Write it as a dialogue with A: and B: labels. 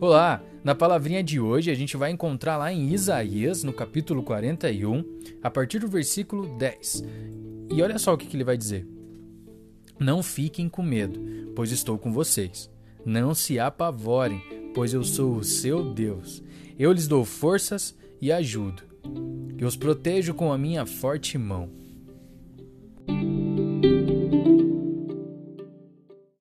A: Olá! Na palavrinha de hoje a gente vai encontrar lá em Isaías, no capítulo 41, a partir do versículo 10. E olha só o que, ele vai dizer: Não fiquem com medo, pois estou com vocês. Não se apavorem, pois eu sou o seu Deus. Eu lhes dou forças e ajudo. Eu os protejo com a minha forte mão.